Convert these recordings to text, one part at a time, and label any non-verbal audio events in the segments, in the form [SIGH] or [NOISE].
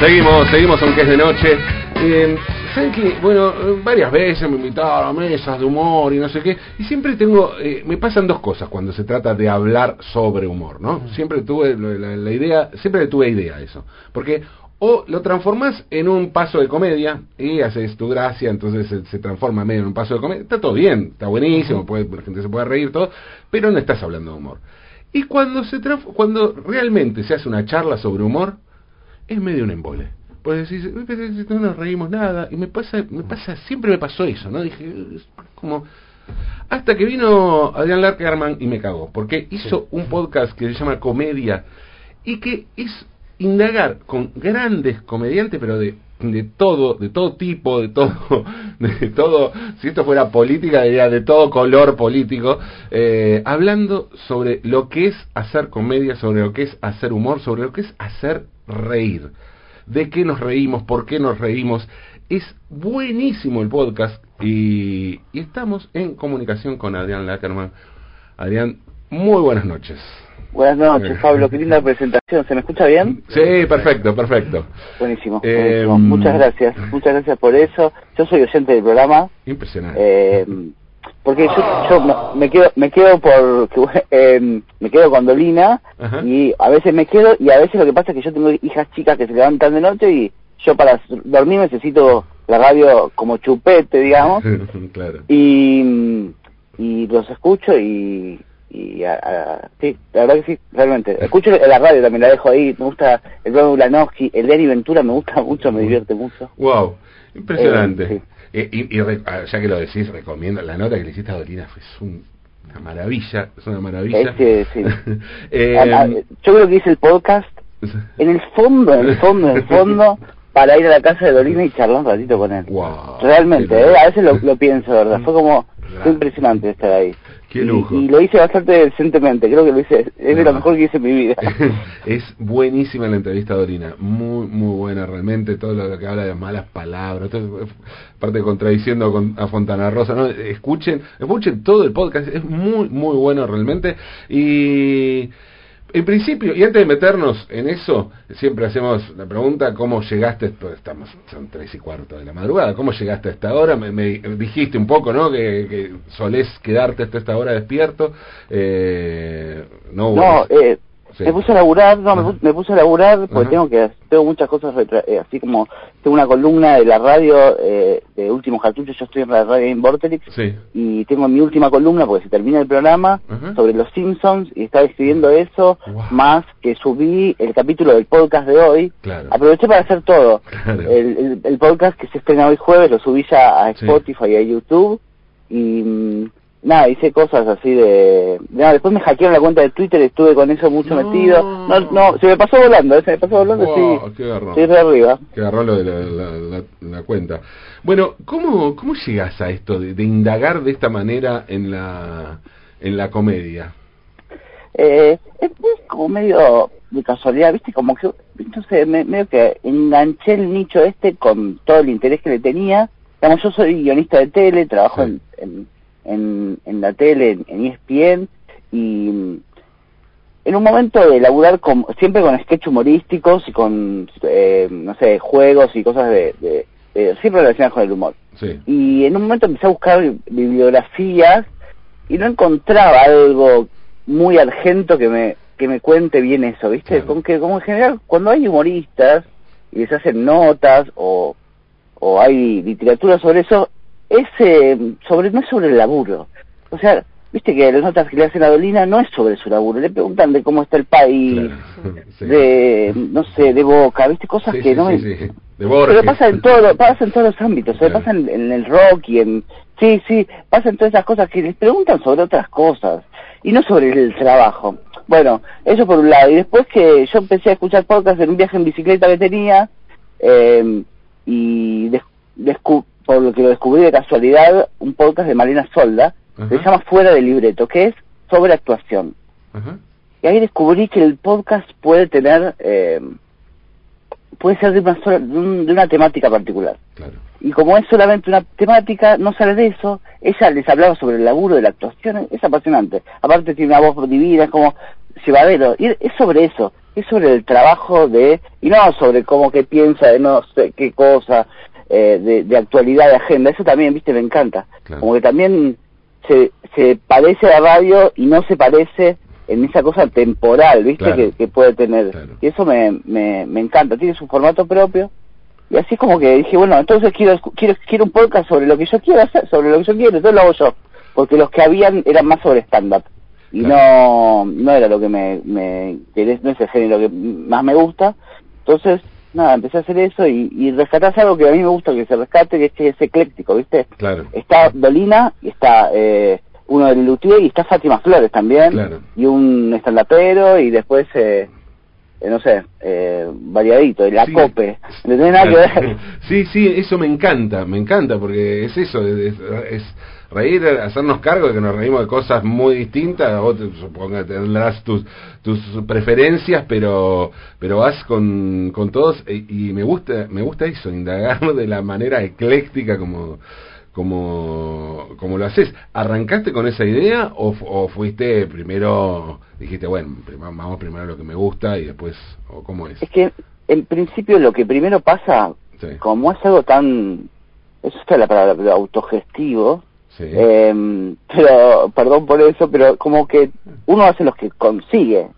Seguimos, seguimos aunque es de noche. Eh, ¿Saben que Bueno, varias veces me invitaron a mesas de humor y no sé qué. Y siempre tengo, eh, me pasan dos cosas cuando se trata de hablar sobre humor, ¿no? Siempre tuve la, la idea, siempre tuve idea eso. Porque o lo transformas en un paso de comedia y haces tu gracia, entonces se, transforma medio en un paso de comedia. Está todo bien, está buenísimo, puede, la gente se puede reír, todo, pero no estás hablando de humor. Y cuando, se cuando realmente se hace una charla sobre humor, es medio un embole. Pues decís, no nos reímos nada, y me pasa, me pasa, siempre me pasó eso, ¿no? Dije, como... Hasta que vino Adrián Larkerman y me cagó, porque hizo un podcast que se llama Comedia, y que es indagar con grandes comediantes, pero de, de todo, de todo tipo, de todo, [LAUGHS] de todo, si esto fuera política, diría de todo color político, eh, hablando sobre lo que es hacer comedia, sobre lo que es hacer humor, sobre lo que es hacer reír. De qué nos reímos, por qué nos reímos. Es buenísimo el podcast y, y estamos en comunicación con Adrián Lackerman. Adrián, muy buenas noches. Buenas noches, [LAUGHS] Pablo. Qué linda presentación. ¿Se me escucha bien? Sí, perfecto, perfecto. Buenísimo. Eh, Muchas gracias. Muchas gracias por eso. Yo soy oyente del programa. Impresionante. Eh, porque yo, yo me quedo me quedo por [LAUGHS] eh, me quedo con Dolina y a veces me quedo y a veces lo que pasa es que yo tengo hijas chicas que se levantan de noche y yo para dormir necesito la radio como chupete digamos [LAUGHS] claro. y y los escucho y y a, sí, la verdad que sí, realmente. Escucho la radio también, la dejo ahí, me gusta el programa Ulanowski, el Danny Ventura me gusta mucho, me divierte mucho. Wow, impresionante. Eh, y, ah, ya que lo decís, recomiendo, la nota que le hiciste a Dolina fue una maravilla, es una maravilla. sí. [LAUGHS] eh, yo creo que hice el podcast en el fondo, en el fondo, en el fondo, para ir a la casa de Dolina y charlar un ratito con él. Wow, Realmente, eh, a veces lo, lo pienso, ¿verdad? Fue como, fue impresionante estar ahí. Qué lujo. Y, lo hice bastante decentemente, creo que lo hice, es de lo mejor que hice en mi vida. [LAUGHS] es buenísima la entrevista de Orina, muy, muy buena realmente, todo lo que habla de malas palabras, aparte contradiciendo a Fontana Rosa, ¿no? escuchen, escuchen todo el podcast, es muy, muy bueno realmente. Y en principio, y antes de meternos en eso, siempre hacemos la pregunta, ¿cómo llegaste? Pues estamos, son tres y cuarto de la madrugada, ¿cómo llegaste a esta hora? Me, dijiste un poco, ¿no? Que, solés quedarte hasta esta hora despierto. Eh, no, no eh, me puse a laburar, no, me puse, a laburar porque tengo que tengo muchas cosas, eh, así como tengo una columna de la radio eh, de Últimos Cartuchos, yo estoy en la radio en Vorterix, y tengo mi última columna porque se termina el programa sobre los Simpsons y estaba escribiendo eso, más que subí el capítulo del podcast de hoy, aproveché para hacer todo, el, el, podcast que se estrena hoy jueves lo subí ya a Spotify y a YouTube y mm, nada, hice cosas así de... Nada, después me hackearon la cuenta de Twitter, estuve con eso mucho metido. No, no, se me pasó volando, ¿eh? se me pasó volando, sí. Qué de arriba. Qué garrón lo de la, la, cuenta. Bueno, ¿cómo, cómo llegas a esto de, indagar de esta manera en la, en la comedia? Eh, es, como medio de casualidad, ¿viste? Como que, entonces, me, medio que enganché el nicho este con todo el interés que le tenía. Yo soy guionista de tele, trabajo en en, en la tele, en, ESPN, y en un momento de laburar con, siempre con sketch humorísticos y con, eh, no sé, juegos y cosas de, de, siempre relacionadas con el humor. Y en un momento empecé a buscar bibliografías y no encontraba algo muy argento que me que me cuente bien eso, ¿viste? Con que como en general cuando hay humoristas y les hacen notas o, o hay literatura sobre eso, es sobre no es sobre el laburo. O sea, viste que las notas que le hacen a Dolina no es sobre su laburo, le preguntan de cómo está el país, [LAUGHS] de, no sé, de Boca, viste, cosas que no... de Pero pasa en, todo, pasa en todos los ámbitos, pasa en, el rock y en... Sí, sí, pasa en todas esas cosas que les preguntan sobre otras cosas y no sobre el trabajo. Bueno, eso por un lado. Y después que yo empecé a escuchar podcast en un viaje en bicicleta que tenía eh, y descubrí por lo que lo descubrí de casualidad, un podcast de Marina Solda, que se llama Fuera del Libreto, que es sobre actuación. Y ahí descubrí que el podcast puede tener, eh, puede ser de una, de, una temática particular. Y como es solamente una temática, no sale de eso. Ella les hablaba sobre el laburo de la actuación, es apasionante. Aparte tiene una voz divina, es como llevadero. Y es sobre eso. es sobre el trabajo de, y no sobre cómo que piensa de no sé qué cosa, eh, de, de, actualidad, de agenda, eso también, viste, me encanta. Como que también se, se parece a la radio y no se parece en esa cosa temporal, viste, que, puede tener. Y eso me, me, me encanta, tiene su formato propio. Y así es como que dije, bueno, entonces quiero, quiero, quiero un podcast sobre lo que yo quiero hacer, sobre lo que yo quiero, entonces lo hago yo. Porque los que habían eran más sobre stand-up. Y no no era lo que me, me no es el género que más me gusta. Entonces nada empecé a hacer eso y, y rescatás algo que a mí me gusta que se rescate que es, que es ecléctico viste claro. está Dolina y está eh, uno del Luthier y está Fátima Flores también y un estandapero y después eh, eh, no sé, eh, variadito, la cope, no tiene nada que ver. [LAUGHS] Sí, sí, eso me encanta, me encanta, porque es eso, es, es reír, hacernos cargo de que nos reímos de cosas muy distintas, vos supongo que tendrás tus, tus preferencias, pero, pero vas con, con todos e, y, me gusta, me gusta eso, indagar de la manera ecléctica como, como, como lo haces. ¿Arrancaste con esa idea o, o fuiste primero, dijiste, bueno, vamos primero a lo que me gusta y después, o cómo es? Es que en principio lo que primero pasa, como es algo tan, eso está la palabra, autogestivo, eh, pero, perdón por eso, pero como que uno hace los que consigue,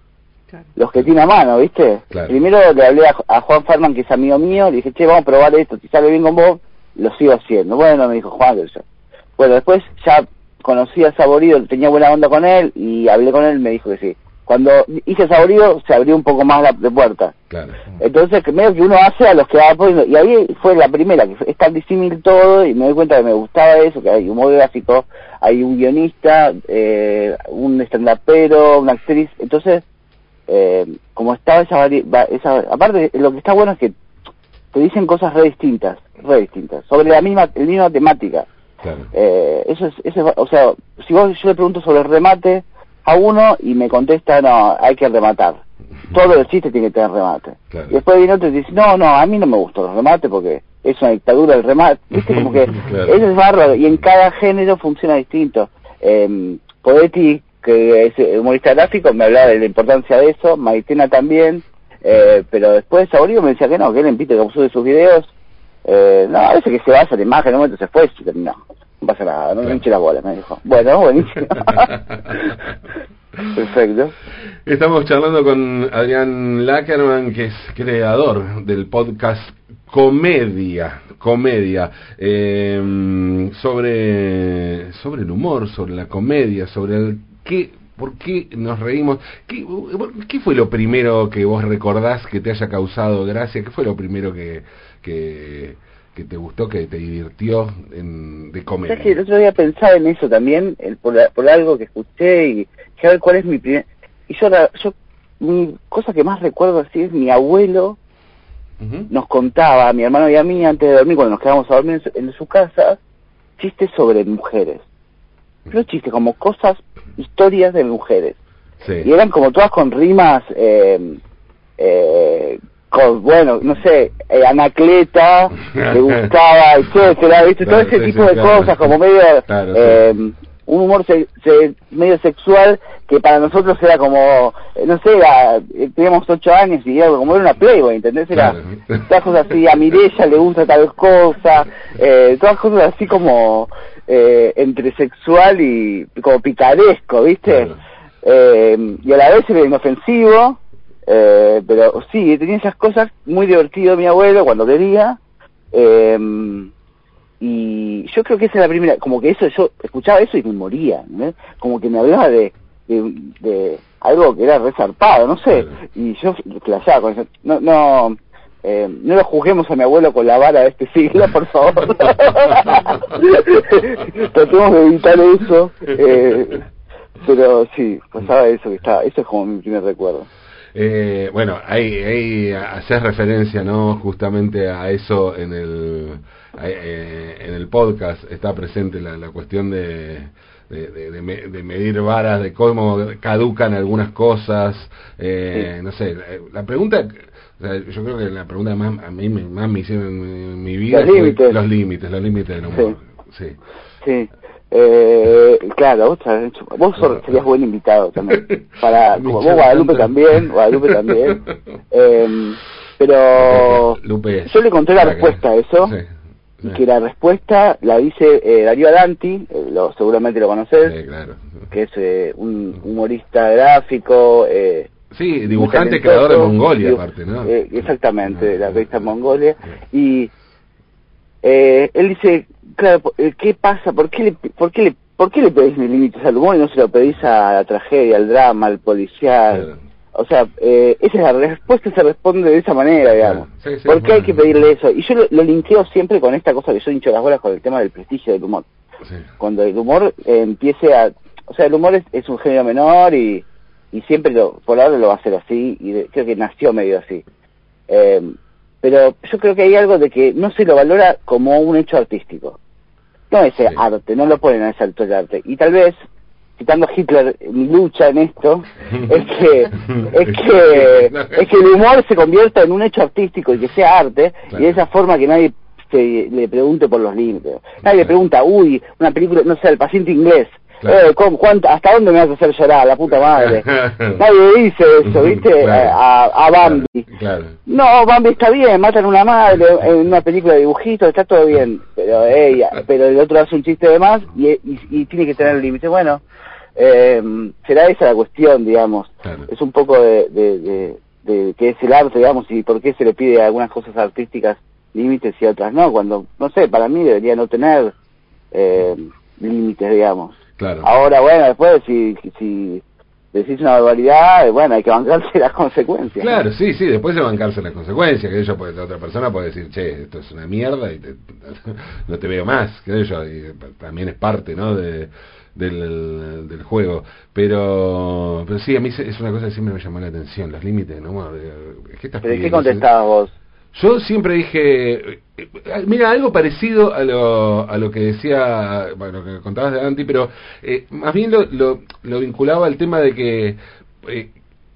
los que tiene a mano, ¿viste? Primero le hablé a, Juan Farman, que es amigo mío, le dije, che, vamos a probar esto, si sale bien con vos, lo sigo haciendo. Bueno, me dijo Juan, bueno, después ya conocí a Saborido, tenía buena onda con él y hablé con él, me dijo que sí cuando hice saborido se abrió un poco más la puerta. Claro. Entonces, medio que uno hace a los que va poniendo. Y ahí fue la primera, que es tan disímil todo, y me doy cuenta que me gustaba eso, que hay humor gráfico, hay un guionista, eh, un estandapero, una actriz. Entonces, eh, como estaba esa, esa. Aparte, lo que está bueno es que te dicen cosas re distintas, re distintas, sobre la misma, la misma temática. Claro. Eh, eso es, eso o sea, si vos, yo le pregunto sobre el remate, a uno y me contesta, no, hay que rematar. Todo el chiste tiene que tener remate. Y después viene otro y dice, no, no, a mí no me gustan los remates porque es una dictadura el remate. [LAUGHS] ¿Viste? Como que eso es bárbaro y en cada género funciona distinto. Eh, Poeti, que es humorista gráfico, me hablaba de la importancia de eso, Maitena también, eh, pero después Saborío me decía que no, que él empite que sube sus videos. Eh, no, a veces que se basa en imagen, en un momento se fue y terminó no pasa nada, no me hinche la bola, me dijo. Bueno, buenísimo. [LAUGHS] Perfecto. Estamos charlando con Adrián Lackerman, que es creador del podcast Comedia, Comedia, eh, sobre, sobre el humor, sobre la comedia, sobre el qué, por qué nos reímos. ¿Qué, ¿Qué fue lo primero que vos recordás que te haya causado gracia? ¿Qué fue lo primero que, que que te gustó, que te divirtió en, de comer. que el otro día pensaba en eso también, el, por, por, algo que escuché y que a ver cuál es mi primer... Y yo, yo, mi cosa que más recuerdo así es mi abuelo nos contaba, a mi hermano y a mí, antes de dormir, cuando nos quedábamos a dormir en su, casa, chistes sobre mujeres. Pero chistes, como cosas, historias de mujeres. Y eran como todas con rimas... Eh, eh, con, bueno, no sé, eh, Anacleta, [LAUGHS] le gustaba, etcétera, ¿viste? Todo ese tipo de cosas, como medio, eh, un humor se, medio sexual que para nosotros era como, eh, no sé, teníamos ocho años y era como era una Playboy, ¿entendés? Era todas cosas así, a Mirella le gusta tal cosa, eh, todas cosas así como eh, entre sexual y como picaresco, ¿viste? Eh, y a la vez era inofensivo, eh, pero sí, tenía esas cosas muy divertido mi abuelo cuando quería. Eh, y yo creo que esa es la primera, como que eso, yo escuchaba eso y me moría, como que me hablaba de, de, algo que era resarpado, no sé, y yo flasheaba con eso. No, no, eh, no lo juzguemos a mi abuelo con la vara de este siglo, por favor. [LAUGHS] Tratemos de evitar eso. Eh, [LAUGHS] pero sí, pasaba eso que está, eso es como mi primer recuerdo. Eh, bueno, hay, hay hacer referencia, ¿no? Justamente a eso en el eh, en el podcast está presente la, la cuestión de, de, de, medir varas, de cómo caducan algunas cosas, eh, no sé, la pregunta, yo creo que la pregunta más a mí más me hicieron en mi vida los límites, los límites, los límites del humor, sí. sí. Eh, claro, vos, sabés, vos sos- serías buen invitado también. [LAUGHS] Para, como vos, Guadalupe también, Guadalupe también. Eh, pero Lupe. yo le conté la respuesta a eso. Sí. y que la respuesta la dice eh, Darío Adanti, eh, lo, seguramente lo conoces, Sí, claro. que es eh, un humorista gráfico. Eh, Sí, dibujante, creador de Mongolia, aparte, ¿no? eh, exactamente, de la Ah, revista. Mongolia. Y eh, él dice, claro, eh, ¿qué pasa? ¿Por qué le, por qué le, por qué le pedís límites al humor y no se lo pedís a la tragedia, al drama, al policial? Claro. O sea, eh, esa es la respuesta, se responde de esa manera, digamos. Sí, sí, ¿Por qué hay que pedirle eso? Y yo lo, lo linkeo siempre con esta cosa que yo hincho las bolas con el tema del prestigio del humor. Sí. Cuando el humor eh, empiece a... O sea, el humor es, es un género menor y, y siempre lo, por ahora lo va a hacer así y de- creo que nació medio así. Eh, pero yo creo que hay algo de que no se lo valora como un hecho artístico. No es Sí. arte, no lo ponen a ese alto de arte. Y tal vez, citando a Hitler, mi lucha en esto [LAUGHS] es que es que es que el humor se convierta en un hecho artístico y que sea arte Claro. y de esa forma que nadie se le pregunte por los límites. Nadie le pregunta, uy, una película, no sé, el paciente inglés. Claro. Eh, ¿cómo- cuánto- ¿Hasta dónde me vas a hacer llorar, la puta madre? [LAUGHS] Nadie dice eso, ¿viste? Claro. A, a Bambi. Claro. No, Bambi está bien, matan a una madre en una película de dibujitos, está todo bien, pero ella, pero el otro hace un chiste de más y, y, y tiene que tener límites. Bueno, eh, será esa la cuestión, digamos. Es un poco de, de, de, de qué es el arte, digamos, y por qué se le pide a algunas cosas artísticas límites y otras no, cuando, no sé, para mí debería no tener eh, límites, digamos. Claro. Ahora, bueno, después si, si decís una barbaridad, eh, bueno, hay que bancarse [LAUGHS] las consecuencias. ¿no? Claro, sí, sí, después de bancarse las consecuencias, que ella puede, la otra persona puede decir, che, esto es una mierda y te- [LAUGHS] no te veo más, que yo, y también es parte, ¿no? De, del, del juego, pero pero sí, a mí es una cosa que siempre me llamó la atención, los límites, ¿no? De- ¿Qué estás ¿Pero qué contestabas vos? Yo siempre dije, eh, mira, algo parecido a lo, a lo que decía, bueno, que contabas de Anti, pero eh, más bien lo, lo, lo vinculaba al tema de que, eh,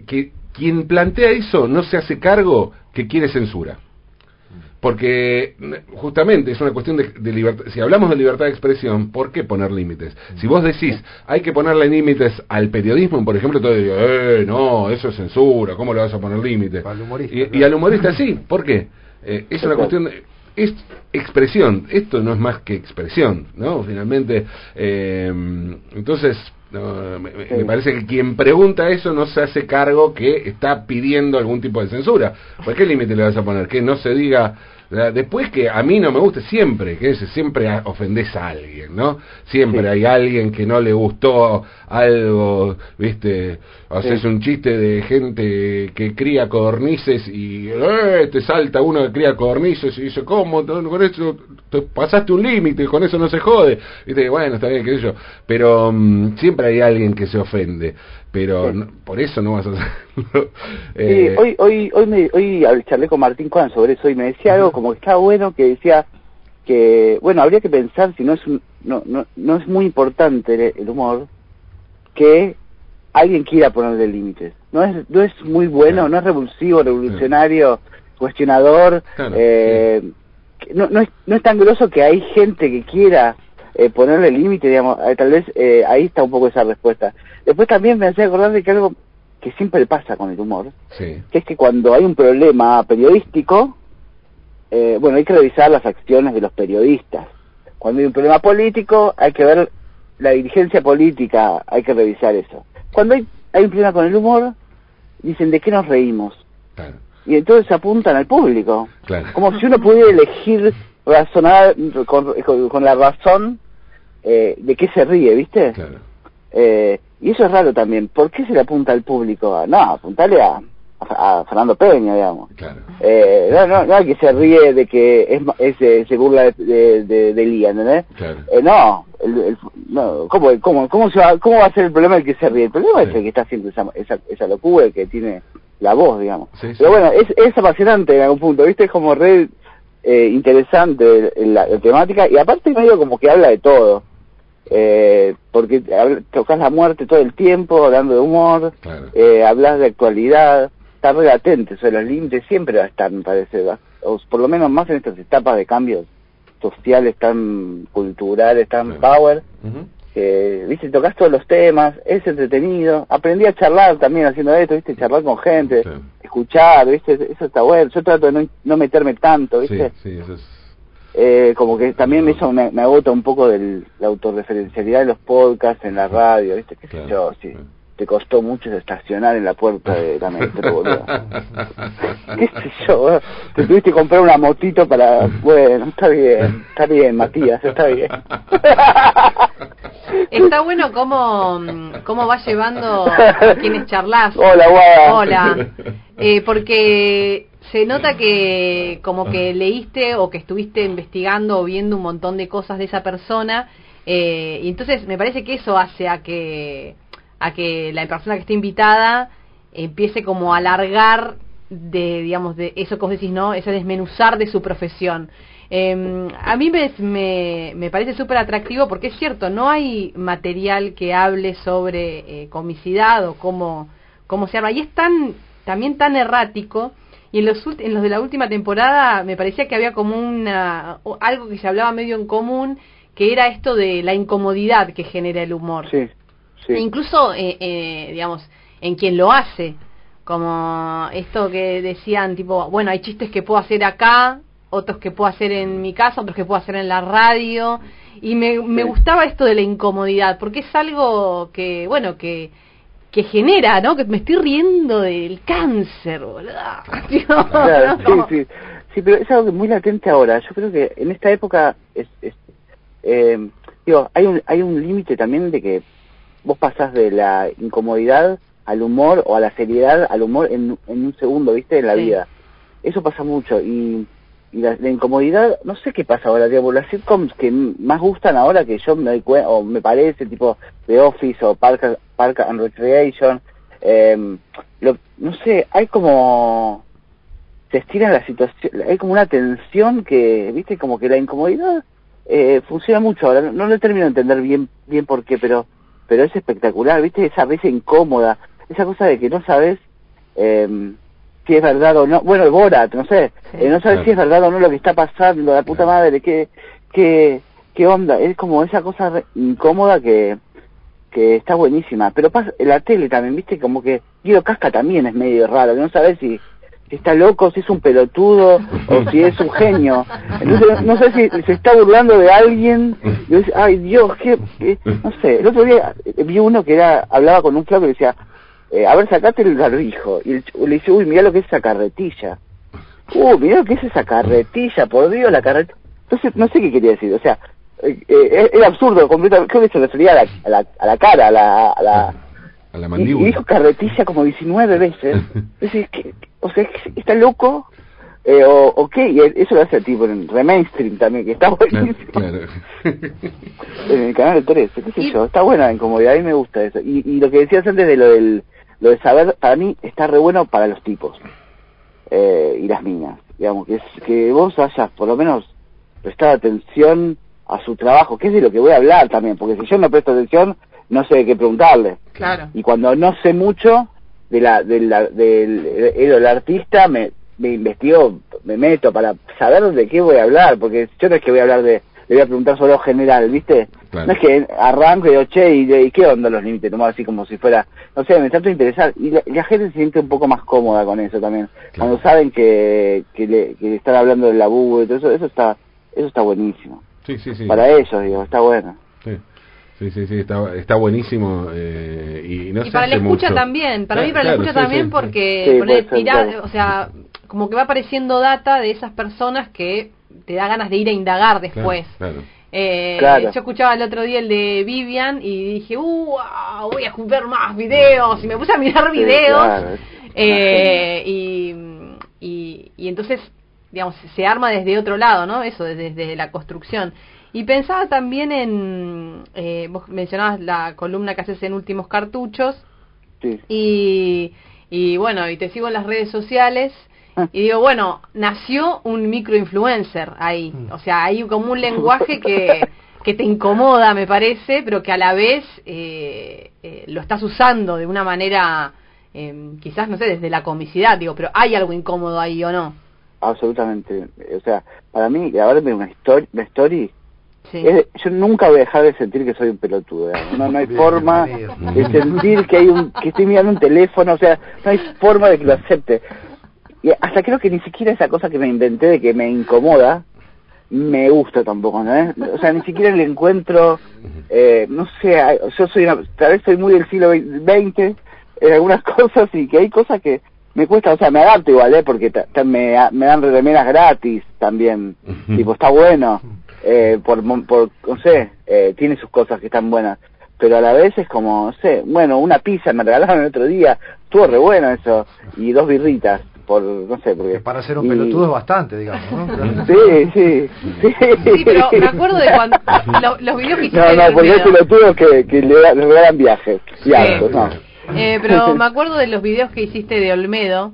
que quien plantea eso no se hace cargo que quiere censura. Porque mm, justamente es una cuestión de, de libertad. Si hablamos de libertad de expresión, ¿por qué poner límites? Si vos decís, hay que ponerle límites al periodismo, por ejemplo, todo digo, eh, no, eso es censura, ¿cómo le vas a poner límites? Y, al humorista sí, ¿por qué? Eh, es una cuestión de... Es expresión, esto no es más que expresión, ¿no? Finalmente, eh, entonces, no, me, me- Sí. me parece que quien pregunta eso no se hace cargo que está pidiendo algún tipo de censura. ¿Por qué límite le vas a poner? Que no se diga... Después que a mí no me guste siempre, que es, siempre ofendés a alguien, ¿no? Siempre Sí. hay alguien que no le gustó algo, ¿viste? Haces Sí. un chiste de gente que cría codornices y eh, te salta uno que cría codornices y dice, ¿cómo? Con eso te pasaste un límite, con eso no se jode. ¿Viste? Bueno, está bien, qué sé yo. Pero mm, siempre hay alguien que se ofende. Pero Sí. no- por eso no vas a hacerlo. Sí, Eh, hoy, hoy, hoy, me, hoy charlé con Martín Juan sobre eso y me decía algo como que estaba bueno, que decía que, bueno, habría que pensar si no es, un- no, no, no es muy importante el, el humor que alguien quiera ponerle límites. No es, no es muy bueno, Claro. no es revulsivo, revolucionario, cuestionador. Claro, eh, no, no, es, no es tan grosso que hay gente que quiera eh, ponerle límite, digamos, eh, tal vez eh, ahí está un poco esa respuesta. Después también me hacía acordar de que algo que siempre pasa con el humor, sí, que es que cuando hay un problema periodístico, eh, bueno, hay que revisar las acciones de los periodistas. Cuando hay un problema político, hay que ver la dirigencia política, hay que revisar eso. Cuando hay, hay un problema con el humor, dicen, ¿de qué nos reímos? claro, Y entonces apuntan al público. claro. Como si uno pudiera elegir razonar con, con- con la razón eh, de qué se ríe, ¿viste? Claro. Eh, y eso es raro también. ¿Por qué se le apunta al público? No, apuntarle a, a, a Fernando Peña, digamos. Claro. Eh, no, no, no hay que se ríe de que es, es, eh, se burla de, de, de, ¿entendés? Claro. Eh, no, el, el- no ¿cómo, cómo, cómo, se va, ¿cómo va a ser el problema el que se ríe? El problema Sí. es el que está haciendo esa, esa, esa locura, el que tiene la voz, digamos. Sí, sí. Pero bueno, es, es apasionante en algún punto, ¿viste? Es como re eh, interesante la, la temática y aparte medio como que habla de todo. Eh, porque tocas la muerte todo el tiempo, hablando de humor, Claro. eh, hablas de actualidad, estar latente, o sea, los límites siempre va a estar, me parece, va- o por lo menos más en estas etapas de cambios sociales tan culturales, tan power, que, viste, tocas todos los temas, es entretenido. Aprendí a charlar también haciendo esto, viste, charlar con gente, Sí. escuchar, viste, eso está bueno. Yo trato de no, no meterme tanto, Sí, viste. sí, eso es. Eh, como que también eso me, me agota un poco de la autorreferencialidad de los podcasts en la radio, ¿viste? ¿Qué sé Claro, yo? Sí. Te costó mucho estacionar en la puerta de la metro, [LAUGHS] boludo. ¿Qué sé yo? Te tuviste que comprar una motito para... Bueno, está bien, está bien, Matías, está bien. [LAUGHS] Está bueno cómo, cómo va llevando a quienes charlas. Hola, guada. Hola. Eh, porque se nota que como que leíste o que estuviste investigando o viendo un montón de cosas de esa persona eh, y entonces me parece que eso hace a que a que la persona que esté invitada empiece como a alargar de digamos de eso que vos decís no ese desmenuzar de su profesión. Eh, a mí me, me, me parece súper atractivo porque es cierto no hay material que hable sobre eh, comicidad o cómo cómo se arma. Y es tan también tan errático y en los en los de la última temporada me parecía que había como una algo que se hablaba medio en común que era esto de la incomodidad que genera el humor Sí, E sí. incluso eh, eh, digamos en quien lo hace como esto que decían tipo bueno hay chistes que puedo hacer acá otros que puedo hacer en mi casa otros que puedo hacer en la radio y me, me Sí. gustaba esto de la incomodidad porque es algo que bueno que que genera, ¿no? Que me estoy riendo del cáncer, boludo. [LAUGHS] Claro, sí, sí. Sí, pero es algo que es muy latente ahora. Yo creo que en esta época es, es eh, digo, hay un hay un límite también de que vos pasás de la incomodidad al humor o a la seriedad al humor en, en un segundo, ¿viste? En la Sí. vida. Eso pasa mucho y la, la incomodidad, no sé qué pasa ahora, digamos, las sitcoms que más gustan ahora que yo me doy cuenta, o me parece, tipo The Office o Park, Park and Recreation, eh, lo- no sé, hay como se estira la situación, hay como una tensión que, viste, como que la incomodidad eh, funciona mucho ahora, no, no lo termino de entender bien bien por qué, pero pero es espectacular, viste, esa risa incómoda, esa cosa de que no sabes eh, si es verdad o no, bueno, el Borat, no sé, Sí. eh, no sabes Claro. si es verdad o no lo que está pasando, la puta Claro. madre, qué, qué, qué onda, es como esa cosa re- incómoda que que está buenísima, pero pasa, en la tele también, viste, como que Guido Casca también es medio raro, que no sabes si, si está loco, si es un pelotudo o si es un genio. Entonces, no sé si se está burlando de alguien. Y yo decía, ay Dios, qué, qué- no sé. El otro día eh, vi uno que era hablaba con un flaco y decía, eh, a ver, sacate el barbijo. Y el le dice, uy, mira lo que es esa carretilla. Uh, mira lo que es esa carretilla, por Dios, la carretilla. Entonces, no sé qué quería decir, o sea, eh, eh, era absurdo, completamente, creo que se refería a la, a la, a la cara, a la... A la A la y, y mandíbula. dijo carretilla como 19 veces. [LAUGHS] Entonces, ¿qué- o sea, ¿qué- ¿está loco? Eh, o, o qué? Y eso lo hace tipo en re mainstream también, que está buenísimo. claro. [LAUGHS] En el canal de 13, qué sé Y- yo, está buena la incomodidad, a mí me gusta eso. Y, y lo que decías antes de lo del lo de saber, para mí está re bueno para los tipos eh, y las minas. Digamos, que, es, que vos hayas por lo menos prestado atención a su trabajo, que es de lo que voy a hablar también, porque si yo no presto atención, no sé qué preguntarle. Claro. Y cuando no sé mucho de la, de la- del el artista, me, me investigo, me meto para saber de qué voy a hablar, porque yo no es que voy a hablar de, le voy a preguntar solo general, ¿viste? Claro. No es que arranco y digo, che, ¿y, de- y qué onda los límites? Tomar así como si fuera, no sé, me trato de interesar. Y la, la gente se siente un poco más cómoda con eso también. Claro. Cuando saben que, que, le, que le están hablando del laburo y todo eso, eso está, eso está buenísimo. Sí, sí, sí. Para ellos, digo, está bueno. Sí, sí, sí, sí, está, está buenísimo. Eh, y no y se para la escucha mucho. también, para mí Claro, para la claro, escucha sí, también sí, porque Sí, poner, ser, tirar, claro. o sea, como que va apareciendo data de esas personas que te da ganas de ir a indagar después. claro. Eh, Claro. Yo escuchaba el otro día el de Vivian y dije, uh, voy a ver más videos. Y me puse a mirar Sí, videos. claro. eh, y, y, y entonces, digamos, se arma desde otro lado, ¿no? Eso, desde, desde la construcción. Y pensaba también en, eh, vos mencionabas la columna que haces en Últimos Cartuchos, Sí. y, y bueno, y te sigo en las redes sociales. Y digo, bueno, nació un microinfluencer ahí. Mm. O sea, hay como un lenguaje que, que te incomoda, me parece, pero que a la vez eh, eh, lo estás usando de una manera, eh, quizás, no sé, desde la comicidad, digo, pero hay algo incómodo ahí o no. absolutamente. O sea, para mí, grabarme una story, una story Sí. es- yo nunca voy a dejar de sentir que soy un pelotudo. No, no hay [LAUGHS] Bien, forma de sentir que hay un que estoy mirando un teléfono. O sea, no hay forma de que lo acepte. Y hasta creo que ni siquiera esa cosa que me inventé de que me incomoda me gusta tampoco, ¿no? O sea, ni siquiera le encuentro, eh, no sé, yo soy una, tal vez soy muy del siglo XX en algunas [LAUGHS] cosas y que hay cosas que me cuesta, o sea, me adapto igual, ¿eh? Porque me, me dan remeras gratis también, [LAUGHS] tipo, está bueno, eh, por, por, no sé, eh, tiene sus cosas que están buenas, pero a la vez es como, no sé, bueno, una pizza me regalaron el otro día, estuvo re bueno eso, y dos birritas, por, no sé, porque... Que para ser un y- pelotudo es bastante, digamos, ¿no? [LAUGHS] Sí, sí, sí. Sí, pero me acuerdo de cuando lo- los videos que hiciste No, de no, porque hay Olmedo. pelotudos que, que le, le regalan viajes y Sí. autos, no. Eh, pero [LAUGHS] me acuerdo de los videos que hiciste de Olmedo,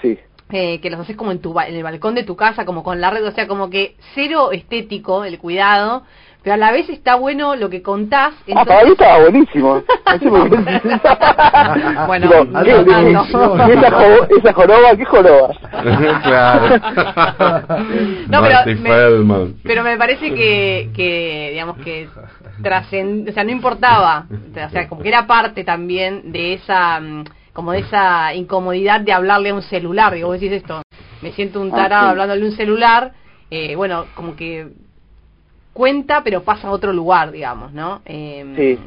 Sí, eh, que los haces como en tu ba- en el balcón de tu casa, como con la red, o sea, como que cero estético el cuidado, pero a la vez está bueno lo que contás. Ah, para mí estaba buenísimo. [LAUGHS] Qué. [LAUGHS] Bueno, Digo, no ¿qué- qué- esa, jo- esa joroba, ¿qué joroba? [LAUGHS] claro. No, pero me, pero me parece que, que digamos que trascend, o sea, no importaba, o sea, como que era parte también de esa, mm, como de esa incomodidad de hablarle a un celular, digo, vos decís esto, me siento un Ah, tarado sí. hablándole a un celular, eh, bueno, como que cuenta, pero pasa a otro lugar, digamos, ¿no? Eh, Sí.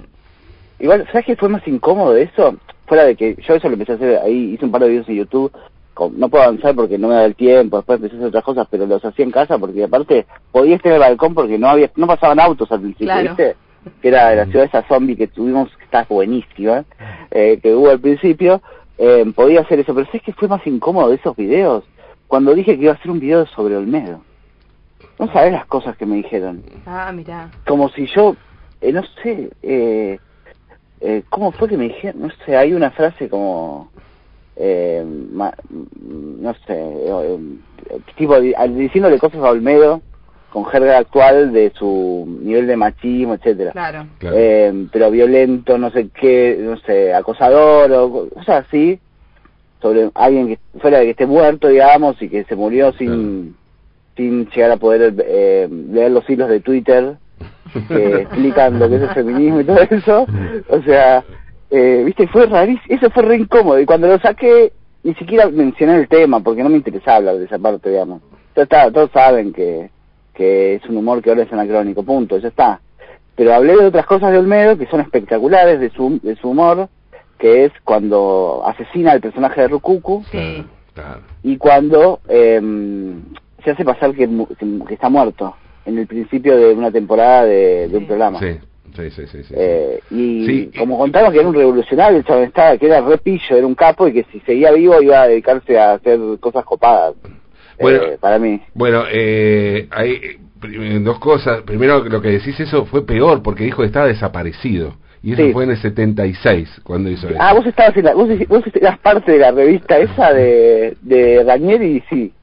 Igual, ¿sabes qué fue más incómodo de eso? Fuera de que yo eso lo empecé a hacer ahí, hice un par de videos en YouTube, con- no puedo avanzar porque no me da el tiempo, después empecé a hacer otras cosas, pero los hacía en casa porque aparte podía estar en el balcón porque no había no pasaban autos al principio, Claro. ¿viste? Que era la ciudad esa zombie que tuvimos, que está buenísima, eh, que hubo al principio, eh, podía hacer eso, pero ¿sabes qué fue más incómodo de esos videos? Cuando dije que iba a hacer un video sobre Olmedo. No sabes las cosas que me dijeron Ah, mirá. como si yo, eh, no sé, eh, eh, ¿cómo fue que me dijeron? No sé, hay una frase como, eh, ma- mm, no sé, eh, eh, tipo diciéndole cosas a Olmedo con jerga actual de su nivel de machismo, etcétera. Claro. Claro. Eh, pero violento, no sé qué, no sé, acosador o cosas así, sobre alguien que fuera de que esté muerto, digamos, y que se murió sin, sin llegar a poder eh, leer los hilos de Twitter que [LAUGHS] explican lo que es el feminismo y todo eso. O sea, eh, viste, fue rarísimo, eso fue re incómodo. Y cuando lo saqué, ni siquiera mencioné el tema, porque no me interesaba hablar de esa parte, digamos. Ya está, todos saben que, que es un humor que ahora es anacrónico, punto, ya está. Pero hablé de otras cosas de Olmedo que son espectaculares de su, de su humor, que es cuando asesina al personaje de Rukuku Sí. Y cuando eh, se hace pasar que, mu- que- que está muerto en el principio de una temporada de, de un programa. Sí, sí, sí, sí. sí. Eh, y Sí. como contaron que era un revolucionario, el chabón estaba, que era re pillo, era un capo y que si seguía vivo iba a dedicarse a hacer cosas copadas. Bueno. eh, para mí. Bueno, eh, hay eh, dos cosas. Primero, lo que decís eso fue peor porque dijo que estaba desaparecido. Y eso Sí. fue en el 76 cuando hizo eso. Ah, vos estabas en la, vos, vos eras parte de la revista esa de, de Ranieri, sí.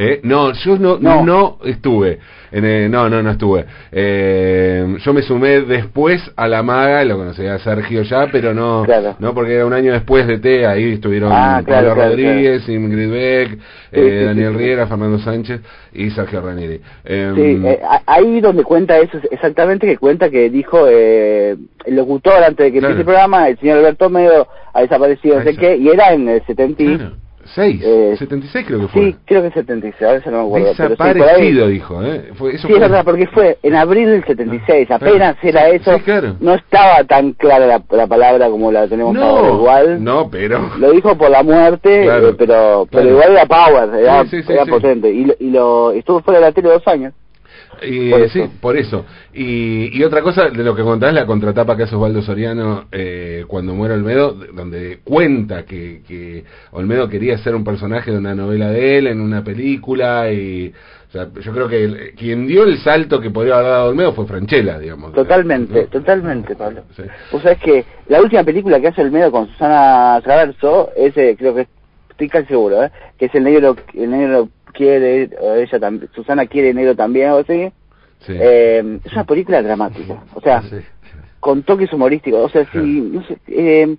¿Eh? No, yo no, No. no. estuve. En el- no, no, no estuve. Eh, yo me sumé después a la maga, lo conocía a Sergio ya, pero no, Claro. no porque era un año después de T, ahí estuvieron Ah, claro, Pablo claro, Rodríguez, Ingrid Beck, Sí, eh, sí, Daniel sí. Riera, Fernando Sánchez y Sergio Ranieri. Eh, Sí, eh, ahí donde cuenta eso, exactamente que cuenta que dijo eh, el locutor antes de que empiece el programa, el señor Alberto Medo ha desaparecido, no sé qué, y era en el 70 y- claro, seis, Eh, 76 creo que fue. Sí, creo que 76, a veces no me acuerdo. sí. Desaparecido, dijo. ¿eh? Fue, eso Sí, es fue- verdad, porque fue en abril del 76, Ah, apenas era eso. Sí, claro. No estaba tan clara la, la palabra como la tenemos ahora, No, igual. no, pero... Lo dijo por la muerte, Claro, eh, pero pero claro. igual era power, era, potente. Y, y lo estuvo fuera de la tele dos años. Y, Por sí, por eso. Y, y otra cosa de lo que contás, la contratapa que hace Osvaldo Soriano eh, cuando muere Olmedo, de- donde cuenta que, que Olmedo quería ser un personaje de una novela de él, en una película, y o sea, yo creo que el- quien dio el salto que podría haber dado Olmedo fue Franchella, digamos. Totalmente, ¿no? totalmente, Pablo. Sí. Vos sabés que la última película que hace el medio con Susana Traverso es, eh, creo que estoy casi seguro, ¿eh? que es el negro, el negro quiere, o ella también, Susana quiere negro también, o así. Sí. Eh, es una película dramática, o sea, Sí. con toques humorísticos, o sea, si, no sé, eh,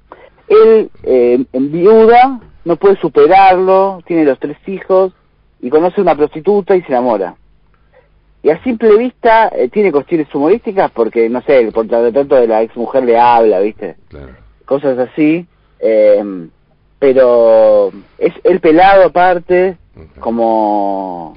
él eh, en viuda no puede superarlo, tiene los tres hijos, y conoce a una prostituta y se enamora. Y a simple vista eh, tiene cuestiones humorísticas porque, no sé, el tanto de la ex mujer le habla, ¿viste? Claro. Cosas así. eh, pero es el pelado aparte, como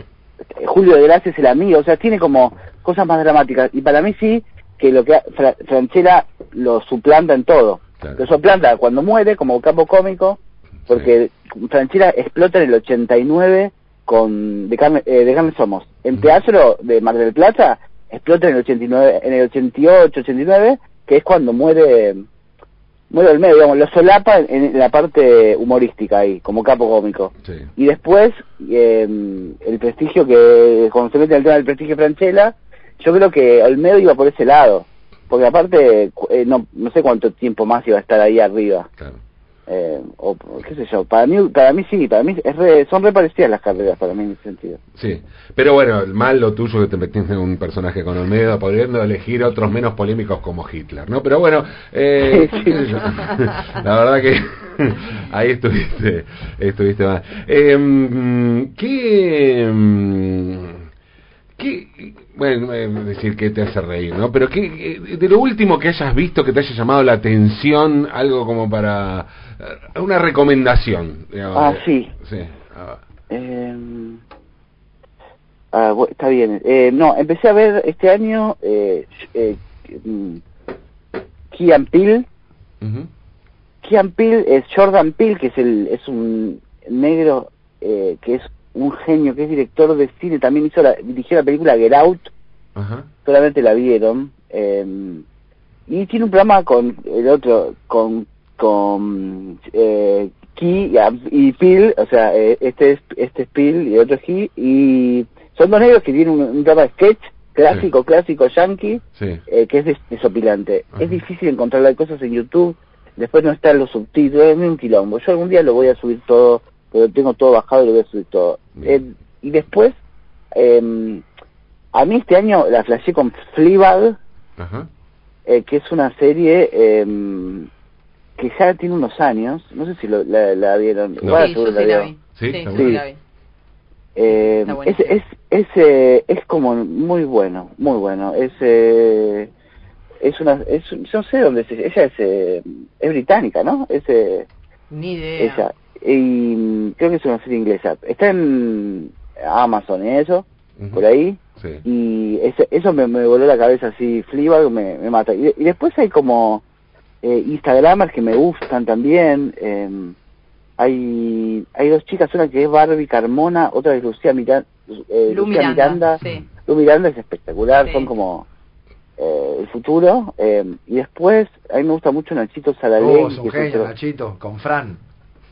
eh, Julio de Gracia es el amigo, o sea, tiene como cosas más dramáticas. Y para mí sí, que lo que Fra- Franchella lo suplanta en todo. Claro. Lo suplanta cuando muere como capo cómico, porque Franchella explota en el 89 con De Carne, eh, de Carne Somos. En Ujú. Teatro de Mar del Plata explota en el 89, en el 88, 89, que es cuando muere muere el medio, digamos, lo solapa en, la parte humorística ahí, como capo cómico. Sí. Y después, eh, el prestigio que, cuando se mete en el tema del prestigio Franchella, yo creo que Olmedo iba por ese lado. Porque aparte, eh, no, no sé cuánto tiempo más iba a estar ahí arriba. Claro. Eh, o qué sé yo, para mí, para mí sí, para mí es re- son re parecidas las carreras para mí en ese sentido. Sí, pero bueno, el mal lo tuyo que te metiste en un personaje con Olmedo, pudiendo elegir otros menos polémicos como Hitler, ¿no? Pero bueno, eh, [LAUGHS] Sí. [LAUGHS] la verdad que [LAUGHS] ahí estuviste, estuviste mal. Eh, ¿Qué, mm, qué, bueno, eh, decir que te hace reír, ¿no? Pero qué, de lo último que hayas visto que te haya llamado la atención, algo como para eh, una recomendación. digamos, Ah, sí. Sí. ah, Eh, ah, bu- está bien. Eh, no, empecé a ver este año eh, eh, ujú. Key and Peele es Jordan Peele, que es el es un negro eh, que es un genio, que es director de cine. También hizo la, dirigió la película Get Out. Ajá. solamente la vieron. eh, y tiene un programa con el otro, con, con eh, Key y, Peel, o sea, eh, este es este es y el otro es Key, y son dos negros que tienen un, un programa de sketch clásico, clásico yankee, Sí. eh, que es des- desopilante. Ajá. Es difícil encontrar hay cosas en YouTube, después no están los subtítulos, es un quilombo. Yo algún día lo voy a subir todo, pero tengo todo bajado y lo voy a subir todo. Eh, y después, eh, a mí este año la flashé con Fleabag, Ajá. eh, que es una serie eh, que ya tiene unos años, no sé si lo- la, la vieron, No. igual Sí, seguro sí la vio. vi. Sí, Sí, la vi. Eh, Está es, es, es, eh, es como muy bueno, muy bueno. Es, eh, es una, es, yo no sé dónde es, ella es, eh, es británica, ¿no? Es, Ni idea. ella. Y mm, creo que es una serie inglesa. Está en Amazon y eso, por ahí. Sí. Y ese- eso me, me voló la cabeza así, Fleabag me, me mata. Y, y después hay como eh, Instagramers que me gustan también. eh, hay hay dos chicas, una que es Barbie Carmona, otra es Lucía, Mira- eh, Lu Lucía Miranda, Miranda. sí. Lu Miranda es espectacular, Sí. son como eh, el futuro. eh, y después, a mí me gusta mucho Nachito Salaley. Oh, es un que es genio, Nachito, con Fran.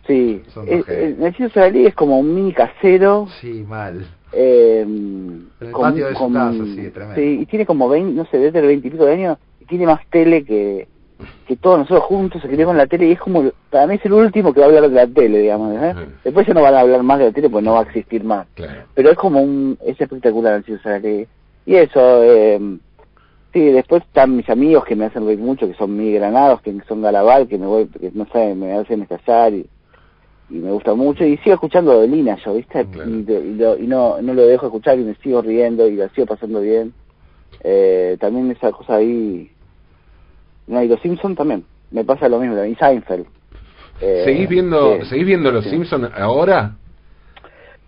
Sí, eh, eh, Nachito Salaley es como un mini casero. Sí, mal. Eh, el patio de su casa, sí, tremendo. sí, y tiene como 20, no sé, desde el 20 y pico de años, y tiene más tele que, que todos nosotros juntos, se crió con la tele, y es como, para mí es el último que va a hablar de la tele, digamos, ¿eh? Después ya no van a hablar más de la tele, pues no va a existir más. Claro. Pero es como un, es espectacular el Ciro Saralegui. Y eso, eh, sí, después están mis amigos que me hacen reír mucho, que son mi granados, que son Galabal, que me voy, que no sé, me hacen estallar y, y me gusta mucho. Y sigo escuchando de Lina yo, ¿viste? Claro. Y, lo- y no, no lo dejo escuchar y me sigo riendo y la sigo pasando bien. Eh, también esa cosa ahí... No, y los Simpsons también. Me pasa lo mismo, y Seinfeld. Eh, ¿Seguís viendo, que- ¿seguís viendo Los sí. Simpsons ahora?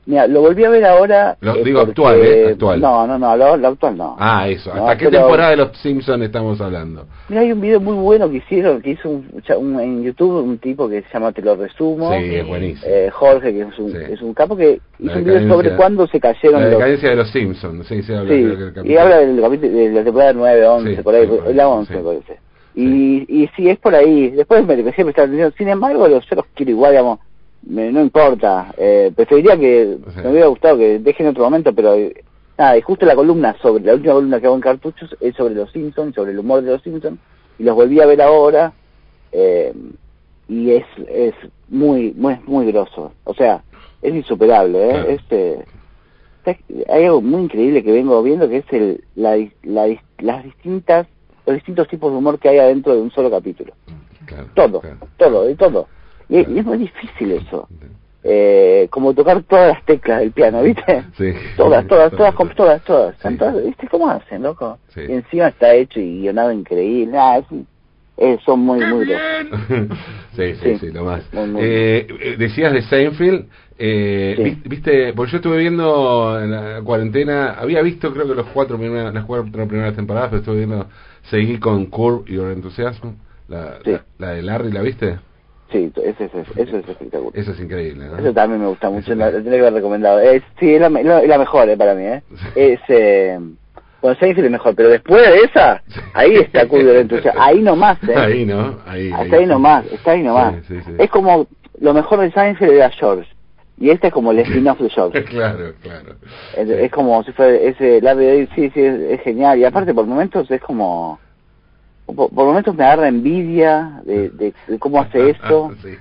Mira, lo volví a ver ahora. Lo- eh, digo porque- actual, ¿eh? Actual. No, no, no, lo, lo actual no. Ah, eso. No, ¿Hasta qué pero- temporada de Los Simpsons estamos hablando? Mira, hay un video muy bueno que hicieron, que hizo un, un- en YouTube un tipo que se llama Te lo resumo. Sí, es buenísimo. Eh, Jorge, que es un, Sí. es un capo que La hizo un video sobre cuándo se cayeron La los... decadencia de Los Simpsons. Sí, se habla Sí, creo que el y habla del capítulo de la temporada 9, 11, Sí, por ahí, sí, por la 11 sí. me parece. Y, y sí, es por ahí. Después me a prestar atención. Sin embargo, los, yo los quiero igual, digamos, me- no importa. Eh, preferiría que, Sí. me hubiera gustado que dejen otro momento, pero eh, nada, y justo la columna sobre, la última columna que hago en Cartuchos es sobre los Simpsons, sobre el humor de los Simpsons, y los volví a ver ahora, eh, y es, es muy, muy, muy grosso. O sea, es insuperable, ¿eh? Claro. Este, hay algo muy increíble que vengo viendo que es el, la, las distintas, los distintos tipos de humor que hay adentro de un solo capítulo. Claro, Todo, claro. todo, de todo. Y, y es muy difícil eso. eh, como tocar todas las teclas del piano, ¿viste? [LAUGHS] Sí. Todas, todas, todas, todas, todas, todas. ¿Viste cómo hacen, loco? Sí. Y encima está hecho y guionado increíble. Es, eh, son muy, muy locos. [LAUGHS] sí, sí, Sí. sí, lo más. Muy, muy Eh, decías de Seinfeld, eh, viste, porque yo estuve viendo en la cuarentena, había visto creo que los cuatro primeras, las cuatro primeras temporadas, pero estuve viendo, seguí con Curb Your Enthusiasm, la, Sí. la, la de Larry, ¿la viste? Sí, ese, ese, eso es espectacular. Eso es increíble, ¿no? Eso también me gusta mucho, la, la tendría que haber recomendado. Es, sí, es la, la- la mejor eh, para mí, ¿eh? [LAUGHS] Es, eh, bueno, Seinfeld es mejor, pero después de esa, ahí está Curb Your Enthusiasm. Ahí nomás, ¿eh? Ahí, ¿no? Ahí, Hasta ahí nomás, está ahí nomás. Sí, sí, sí. Es como, lo mejor de Seinfeld era George. Y este es como el spin-off de George. [LAUGHS] claro, claro. Es, es como si fuera ese David, sí, sí, es, es genial. Y aparte, por momentos es como. Por, por momentos me agarra envidia de, de, de cómo hace esto. Sí.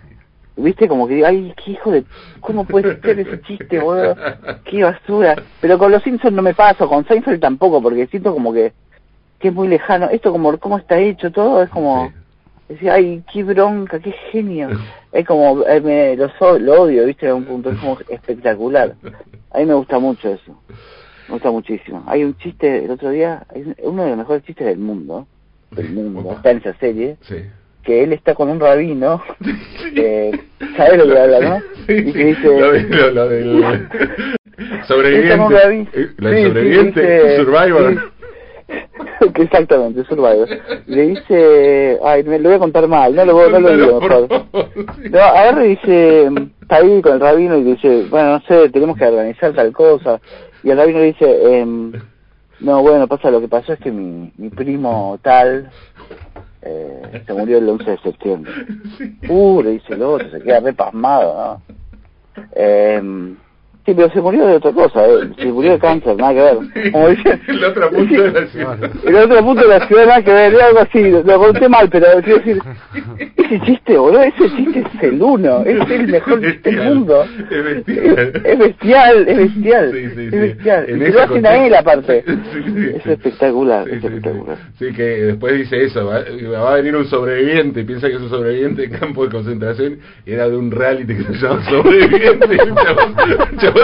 ¿Viste? Como que digo, ay, qué hijo de. ¿Cómo puede ser ese chiste, boludo? Qué basura. Pero con los Simpsons no me paso, con Seinfeld tampoco, porque siento como que. que es muy lejano. Esto, como cómo está hecho todo, es como. Sí. Decía, ay, qué bronca, qué genio. [LAUGHS] Es como, eh, me, lo, so- lo odio, ¿viste? En un punto, es como espectacular. A mí me gusta mucho eso. Me gusta muchísimo. Hay un chiste, el otro día, uno de los mejores chistes del mundo, del mundo, está en esa serie, Sí. que él está con un rabino, [LAUGHS] eh, ¿sabes lo que habla, no? Y que dice... lo, lo- lo del [LAUGHS] sobreviviente, rabino. eh, la Sí, sí, sobreviviente, dice- Survivor. [LAUGHS] Exactamente, Survivor. Le dice, ay, me lo voy a contar mal, no lo, voy- no lo digo mejor. No, agarra y dice, está ahí con el rabino y dice, bueno, no sé, tenemos que organizar tal cosa. Y el rabino le dice, em, no, bueno, pasa, lo que pasó es que mi, mi primo tal eh, se murió el 11 de septiembre. [LAUGHS] Uh, le dice el otro, se queda re pasmado, ¿no? Em, sí, pero se murió de otra cosa, eh, se murió de cáncer, nada que ver. [LAUGHS] Como El otro punto de la ciudad. el otro punto de la ciudad nada que ver, algo así, lo conté mal, pero quiero decir, ese chiste, boludo, ese chiste es el uno, es el mejor chiste del mundo. Es bestial. Es, es bestial, es bestial, Sí, sí, es bestial. Y lo hacen a él aparte. [LAUGHS] Es espectacular, es espectacular. Sí, que después dice eso, va, va a venir un sobreviviente piensa que es un sobreviviente en campo de concentración y era de un reality que se llama [LAUGHS] Sobreviviente,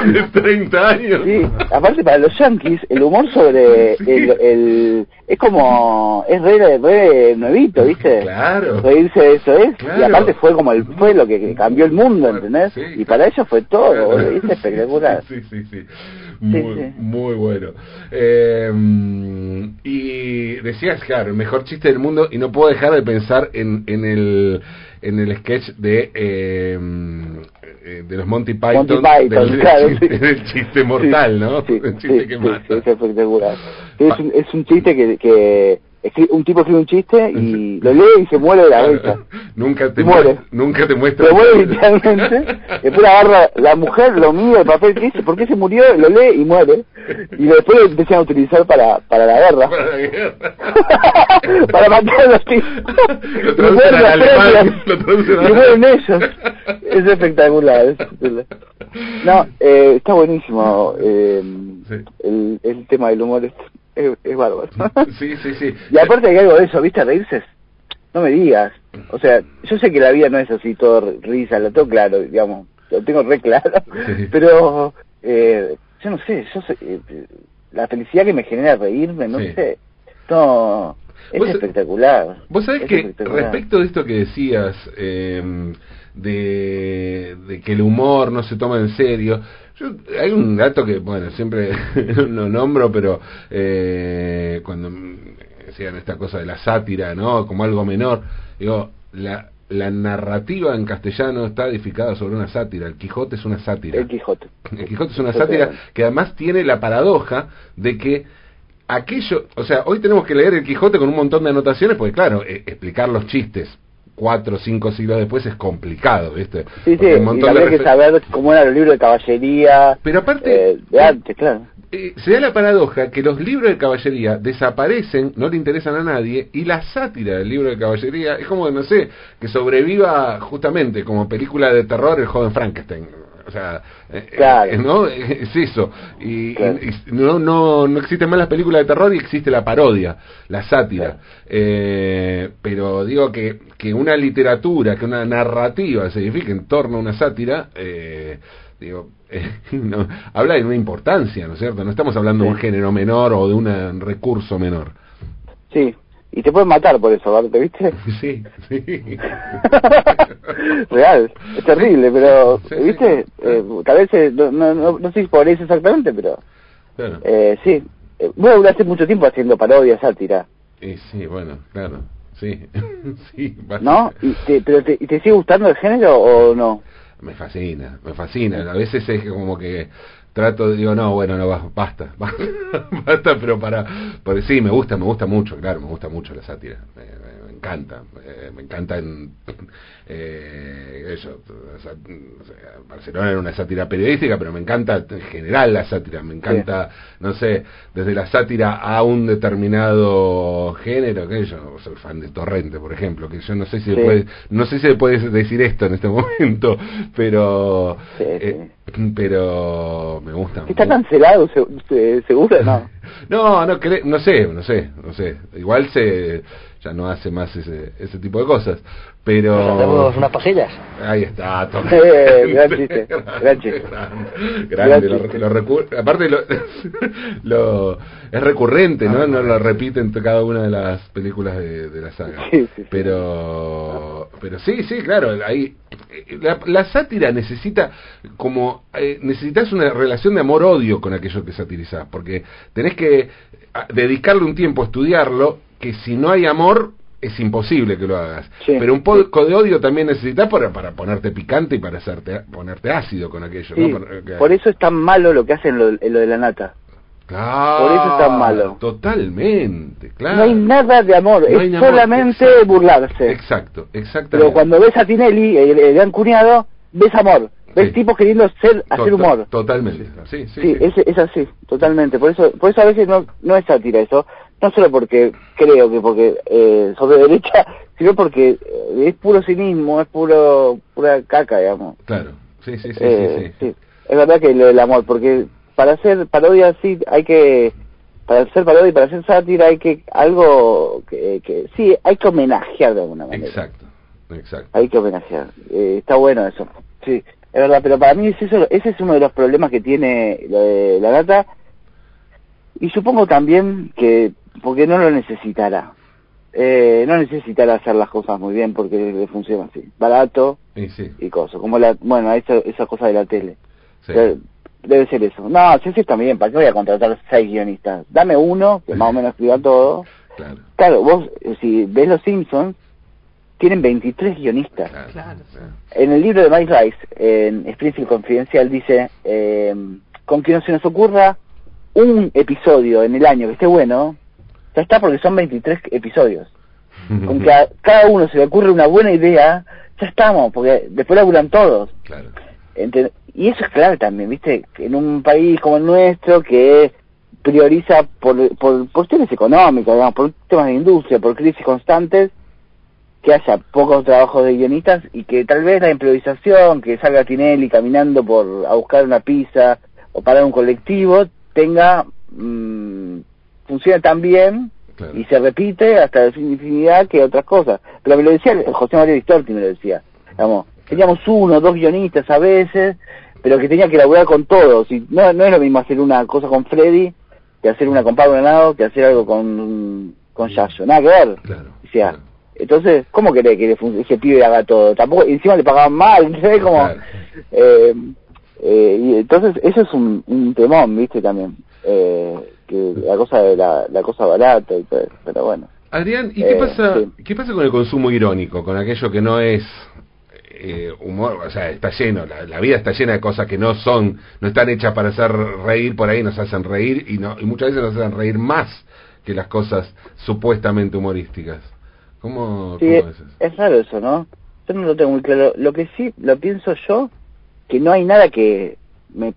de 30 años. Sí, aparte para los yankees, el humor sobre [LAUGHS] el, el es como, es re, re nuevito, ¿viste? Claro. Reírse de eso es, Claro. y aparte fue como el, fue lo que cambió el mundo, ¿entendés? Sí, y claro. para ellos fue todo, boludo, y es espectacular. Sí, sí, sí. Muy, muy bueno. Eh, y decías, claro, el mejor chiste del mundo y no puedo dejar de pensar en, en el en el sketch de eh, eh, de los Monty Python, Monty Python, [LAUGHS] del, claro, chiste, sí. del chiste mortal, Sí, ¿no? Sí, [LAUGHS] el chiste que mata. es espectacular. Es, un, es un chiste que, que un tipo escribe un chiste y [LAUGHS] lo lee y se muere de la risa. [LAUGHS] nunca te muere. mu- nunca te muestra Se muere literalmente. [LAUGHS] Después agarra la mujer, lo mide el papel que dice, ¿por qué se murió? Lo lee y muere. Y después lo empiezan a utilizar para, para la guerra. para la guerra. para matar a los tipos. Lo traducen alemán, premios. lo traducen al Y mueren alemán. ellos. Es espectacular. es espectacular. No, eh, está buenísimo. Eh, Sí. el, el tema del humor es, es bárbaro. [LAUGHS] Sí, sí, sí. Y aparte hay algo de eso, ¿viste? Reírse. No me digas. O sea, yo sé que la vida no es así, todo risa, lo tengo claro, digamos. Lo tengo re claro. Sí. Pero, eh, yo no sé, yo sé, eh, eh, la felicidad que me genera reírme, no Sí. sé. No, es Vos- espectacular. Vos sabés Es que respecto de esto que decías, eh, de, de que el humor no se toma en serio, yo, hay un dato que, bueno, siempre [LAUGHS] lo nombro, pero eh, cuando decían esta cosa de la sátira, ¿no? Como algo menor, digo, la, la narrativa en castellano está edificada sobre una sátira, el Quijote es una sátira. El Quijote. El Quijote es una sátira que además tiene la paradoja de que aquello, o sea, hoy tenemos que leer el Quijote con un montón de anotaciones, porque claro, eh, explicar los chistes cuatro o cinco siglos después es complicado, ¿viste? Sí, sí, y habría que saber cómo eran los libros de caballería. Pero aparte, eh, de antes, claro. eh, se da la paradoja que los libros de caballería desaparecen, no le interesan a nadie, y la sátira del libro de caballería es como, no sé, que sobreviva justamente como película de terror el joven Frankenstein. O sea, eh, Claro. eh, ¿no? [LAUGHS] Es eso. Y, no, no, no existen más las películas de terror y existe la parodia, la sátira. Eh, pero digo que, que una literatura, que una narrativa se edifique en torno a una sátira, eh, digo, [LAUGHS] eh, no, habla de una importancia, ¿no es cierto? No estamos hablando de un género menor o de un recurso menor. Sí, y te pueden matar por eso, ¿viste? ¿viste? [LAUGHS] Sí, sí. [LAUGHS] Real, es terrible, pero, Sí, sí, ¿viste? sí. Eh, tal vez, eh, no, no, no, no sé si por eso exactamente, pero Claro. eh, sí. Eh, vos duraste mucho tiempo haciendo parodia, sátira, Y sí, bueno, claro, sí, [LAUGHS] sí. ¿no? ¿Y te, ¿Pero te, y te sigue gustando el género o no? Me fascina, me fascina. A veces es como que trato, digo, no, bueno, no, ba- basta, [LAUGHS] basta, basta, pero para, porque sí, me gusta, me gusta mucho, claro, me gusta mucho la sátira, me, encanta, eh, me encanta en, [LAUGHS] eh, eso, o sea, Barcelona era una sátira periodística, pero me encanta en general la sátira, me encanta, no sé, desde la sátira a un determinado género, que yo soy fan de Torrente, por ejemplo, que yo no sé si Sí. puede, no sé si se puede decir esto en este [LAUGHS] momento, pero Sí, eh, [LAUGHS] pero me gusta. ¿Está mu- cancelado, se- se- seguro? No. [LAUGHS] no, no, cre- no sé, no sé, no sé. Igual se ya no hace más ese, ese tipo de cosas, pero ¿Nos hacemos unas pasillas? Ahí está, [LAUGHS] Tom. Eh, gran chiste, gran chiste. Grande, Gran grande, lo- chiste. lo recu- aparte lo, lo- es recurrente, ¿no? No lo repiten en cada una de las películas de, de la saga. Sí, sí, sí. Pero, pero sí, sí, claro, ahí la, la sátira necesita como eh, necesitas una relación de amor-odio con aquello que satirizás, porque tenés que ah, dedicarle un tiempo a estudiarlo, que si no hay amor es imposible que lo hagas. Sí, Pero un poco de odio también necesitas para, para ponerte picante y para hacerte ponerte ácido con aquello, Sí, ¿no? Por, que- por eso es tan malo lo que hacen lo, lo de la nata. Claro, por eso es tan malo. Totalmente, claro. No hay nada de amor, No es solamente burlarse. Exacto, exactamente. Pero cuando ves a Tinelli, el, el gran cuñado, ves amor, ves Sí. tipos queriendo ser, hacer humor. Totalmente, sí, sí. Sí, sí. Es, es así, totalmente. Por eso, por eso a veces no, no es sátira eso, no solo porque creo que porque eh, sobre derecha, [LAUGHS] sino porque eh, es puro cinismo, es puro pura caca, digamos. Claro, sí, sí, sí, Eh, sí, sí. Es verdad que lo del amor, porque para hacer parodia sí hay que, para hacer parodia y para hacer sátira hay que algo que, que sí, hay que homenajear de alguna manera. Exacto, exacto. Hay que homenajear. Eh, está bueno eso. Sí, es verdad, pero para mí es eso, ese es uno de los problemas que tiene lo de la gata. Y supongo también que, porque no lo necesitará. Eh, no necesitará hacer las cosas muy bien porque le funciona así. Barato Y sí, y cosas. Como la, bueno, esa, esa cosa de la tele. sí. Debe ser eso. No, si así está bien, ¿para qué voy a contratar seis guionistas? Dame uno, que más o menos escriba todo. Claro, Claro, vos, eh, si ves Los Simpsons, tienen 23 guionistas. claro. Claro, claro. En el libro de Mike Rice, en Springfield Confidencial, dice, eh, con que no se nos ocurra un episodio en el año que esté bueno, ya está porque son 23 episodios. [LAUGHS] Con que a cada uno se le ocurre una buena idea, ya estamos, porque después laburan todos. Claro, Y eso es clave también, ¿viste? Que En un país como el nuestro que prioriza por, por cuestiones económicas, digamos, por temas de industria, por crisis constantes, que haya pocos trabajos de guionistas y que tal vez la improvisación, que salga Tinelli caminando por a buscar una pizza o parar un colectivo, tenga mm, funcione tan bien claro. y se repite hasta la infinidad que otras cosas. Pero me lo decía José María Vistorti, me lo decía. Digamos, teníamos uno, dos guionistas a veces, pero que tenía que laburar con todos. Y no, no es lo mismo hacer una cosa con Freddy que hacer una con Pablo Granado que hacer algo con, con Yayo. Nada que ver. Claro, O sea, claro. entonces, ¿cómo querés que le ese pibe haga todo? Tampoco, encima le pagaban mal, [LAUGHS] ¿sabes? Como, Claro. eh, eh, y entonces, eso es un, un temón, ¿viste? También. Eh, que la cosa de la, la cosa barata y todo pero bueno. Adrián, ¿y qué Eh, pasa, sí. qué pasa con el consumo irónico, con aquello que no es eh, humor, o sea, está lleno, la, la vida está llena de cosas que no son, no están hechas para hacer reír, por ahí nos hacen reír y no y muchas veces nos hacen reír más que las cosas supuestamente humorísticas. ¿Cómo, Sí, cómo es, es raro eso, ¿no? Yo no lo tengo muy claro. Lo que sí lo pienso yo, que no hay nada que me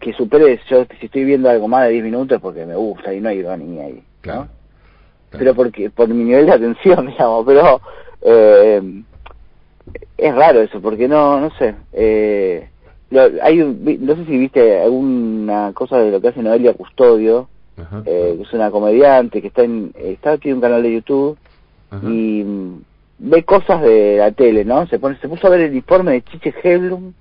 que supere yo si estoy viendo algo más de 10 minutos porque me gusta y no hay ironía ahí, ¿no? Claro. Claro. Pero porque por mi nivel de atención, [LAUGHS] digamos, pero eh, es raro eso, porque no no sé, eh, hay no sé si viste alguna cosa de lo que hace Noelia Custodio, eh, que es una comediante que está en, está aquí en un canal de YouTube y mm, ve cosas de la tele, ¿no? Se pone, se puso a ver el informe de Chiche Heblum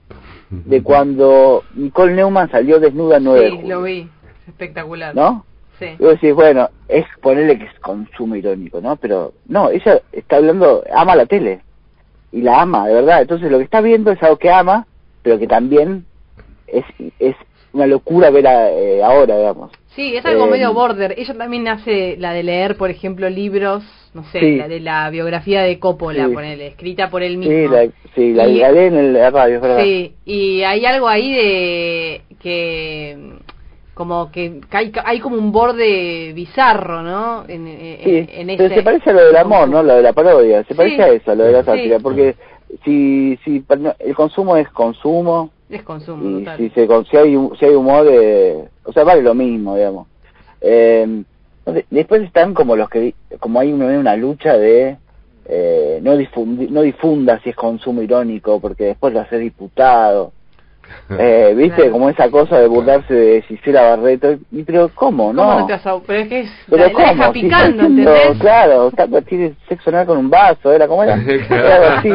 de cuando Nicole Neumann salió desnuda en 9 Sí, lo vi, espectacular. ¿No? Sí. Y vos decís, bueno, es ponerle que es consumo irónico, ¿no? Pero no, ella está hablando, ama la tele y la ama, de verdad. Entonces lo que está viendo es algo que ama, pero que también es, es una locura ver eh, ahora, digamos. Sí, es algo medio eh, border. Ella también hace la de leer, por ejemplo, libros, no sé, la de la biografía de Coppola, ponele, escrita por él mismo. Sí, la, sí, la, lee en el radio, es verdad. Sí, y hay algo ahí de que como que hay, hay como un borde bizarro, ¿no? En, sí, pero se parece a lo del amor, ¿no? Lo de la parodia, se parece a eso, lo de la sátira, porque si, si el consumo es consumo, es consumo, y Si, se, si, hay, si hay humor, eh, o sea, vale lo mismo, digamos. Eh, después están como los que, como hay una, una lucha de eh, no, no difunda si es consumo irónico, porque después lo hace diputado. Eh, ¿Viste? Como esa cosa de burlarse de Gisela Barreto. Y, pero ¿cómo? No. ¿Cómo no pero es que es, pero la, ¿cómo? La picando, ¿entendés? Claro, está, tiene sexo oral con un vaso, ¿era cómo era? [LAUGHS] Era así.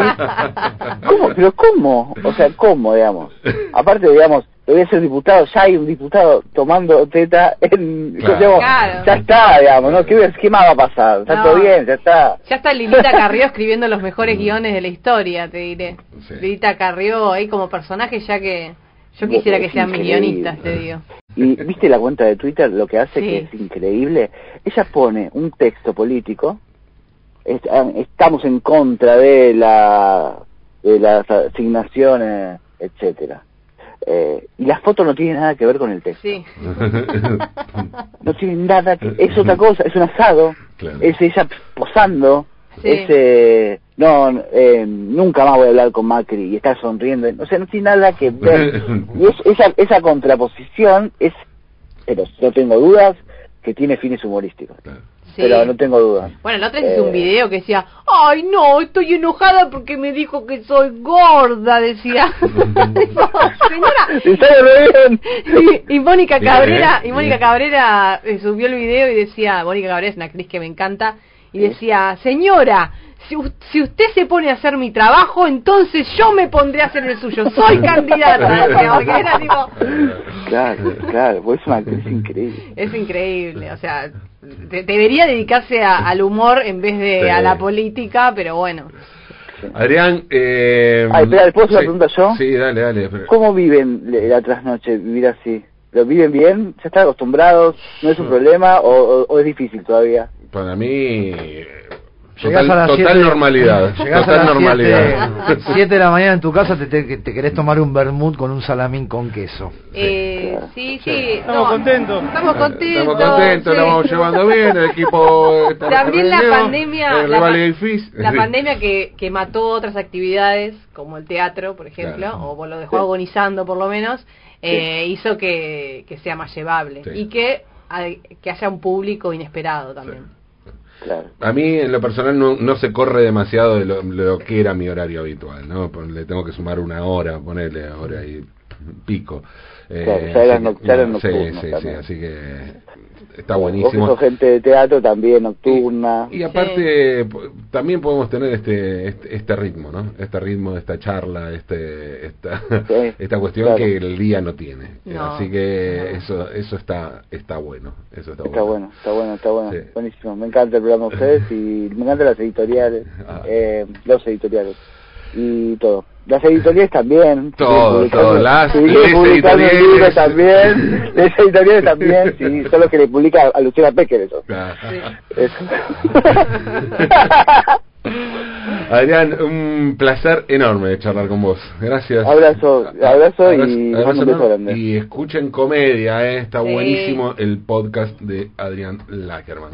¿Cómo? ¿Pero cómo? O sea, ¿cómo, digamos? Aparte, digamos, voy a ser diputado, ya hay un diputado tomando teta en... [LAUGHS] Claro. Ya está, digamos, ¿no? ¿Qué, ¿Qué, más va a pasar? Está todo bien, ya está. Ya está Lilita [LAUGHS] Carrió escribiendo los mejores guiones de la historia, te diré. Lilita Carrió ahí como personaje ya que... Yo quisiera que sean millonistas, te digo. Y viste la cuenta de Twitter, lo que hace que es increíble. Ella pone un texto político, estamos en contra de la de las asignaciones, etcétera eh, y las fotos no tienen nada que ver con el texto. Sí. [LAUGHS] no tienen nada que... Es otra cosa, es un asado, es ella posando, es... Eh, no, eh, nunca más voy a hablar con Macri y está sonriendo. O sea, no tiene nada que ver. [LAUGHS] Y es, esa, esa contraposición es, pero no tengo dudas, que tiene fines humorísticos. Pero no tengo dudas. Bueno, la otra vez hice un eh, video que decía, ay no, estoy enojada porque me dijo que soy gorda, decía. [LAUGHS] [LAUGHS] señora. Y, y, Mónica Cabrera, y Mónica Cabrera eh, subió el video y decía, Mónica Cabrera es una actriz que me encanta, y decía, señora, si, si, usted se pone a hacer mi trabajo, entonces yo me pondré a hacer el suyo. Soy candidata. [LAUGHS] era tipo... Claro, claro, pues es una actriz increíble. Es increíble, o sea, debería dedicarse al humor en vez de a la política, pero bueno. Adrián, eh... Ay, espera, ¿puedo hacer una pregunta yo? Sí, dale, dale. ¿Cómo viven la trasnoche, vivir así? ¿Lo viven bien? ¿Ya están acostumbrados? ¿No es un problema o, o es difícil todavía? Para mí Total, [LAUGHS] a total normalidad. total normalidad. 7 de la mañana en tu casa te, te, querés tomar un vermut con un salamín con queso. Eh, sí, sí. Estamos contentos. Estamos contentos. Estamos contentos, lo vamos llevando bien, el equipo [LAUGHS] También la pandemia, la, pandemia que, que mató otras actividades, como el teatro, por ejemplo, o lo dejó agonizando por lo menos, eh, hizo que, que sea más llevable y que, que haya un público inesperado también. A mí, en lo personal, no, no se corre demasiado de lo, que era mi horario habitual, ¿no? Le tengo que sumar una hora, ponerle ahora y pico. Eh, claro, sí, sí, sí, así que está buenísimo. Vos gente de teatro también nocturna. Y, aparte también podemos tener este, este, este ritmo, ¿no? Este ritmo, esta charla, este esta [LAUGHS] esta cuestión que el día no tiene. Así que eso eso está está bueno, eso está, está bueno. Está bueno, está bueno, buenísimo. Me encanta el programa de ustedes [LAUGHS] y me encantan las editoriales, ah. eh, los editoriales y todo. Las editoriales también. [LAUGHS] Todo, todo. Las, editoriales. también. [LAUGHS] Las editoriales también, sí. Solo que le publica a Luciana Pecker eso. [LAUGHS] Adrián, un placer enorme de charlar con vos. Gracias. Abrazo, abrazo, y Y escuchen comedia, eh. está buenísimo el podcast de Adrián Lackerman.